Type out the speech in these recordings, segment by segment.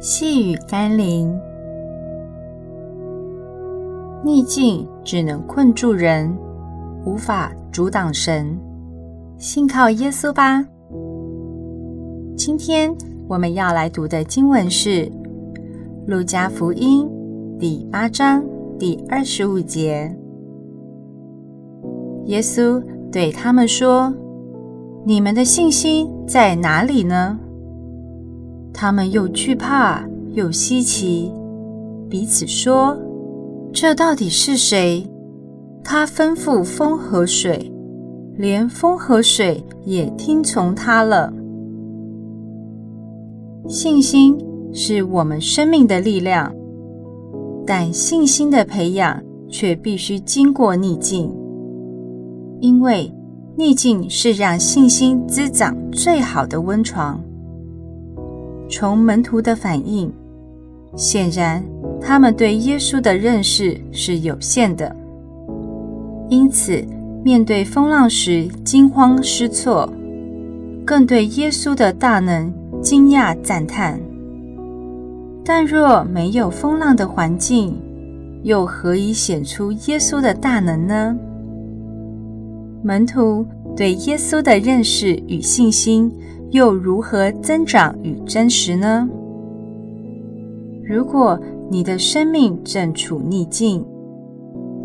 细雨甘霖，逆境只能困住人，无法阻挡神。信靠耶稣吧。今天我们要来读的经文是《路加福音》第八章第二十五节。耶稣对他们说：“你们的信心在哪里呢？”他们又惧怕又稀奇，彼此说：“这到底是谁？他吩咐风和水，连风和水也听从他了。”信心是我们生命的力量，但信心的培养却必须经过逆境，因为逆境是让信心滋长最好的温床。从门徒的反应，显然他们对耶稣的认识是有限的，因此面对风浪时惊慌失措，更对耶稣的大能惊讶赞叹。但若没有风浪的环境，又何以显出耶稣的大能呢？门徒对耶稣的认识与信心，又如何增长与真实呢？如果你的生命正处逆境，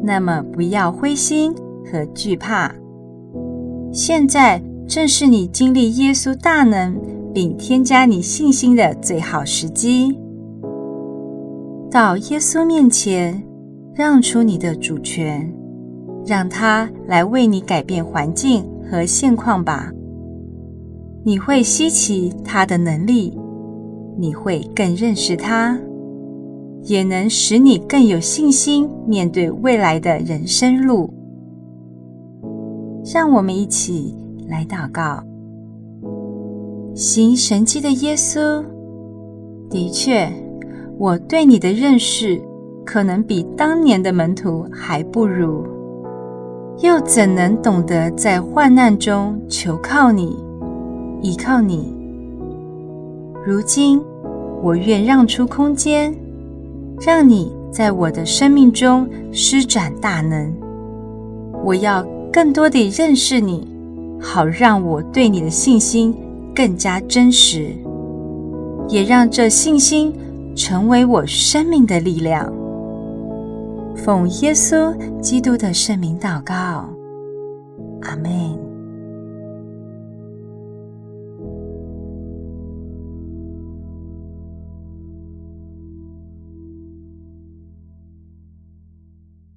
那么不要灰心和惧怕。现在正是你经历耶稣大能并添加你信心的最好时机。到耶稣面前，让出你的主权，让他来为你改变环境和现况吧。你会稀奇他的能力，你会更认识他，也能使你更有信心面对未来的人生路。让我们一起来祷告：行神迹的耶稣，的确，我对你的认识可能比当年的门徒还不如，又怎能懂得在患难中求靠你？依靠你，如今我愿让出空间，让你在我的生命中施展大能。我要更多地认识你，好让我对你的信心更加真实，也让这信心成为我生命的力量。奉耶稣基督的圣名祷告，阿门。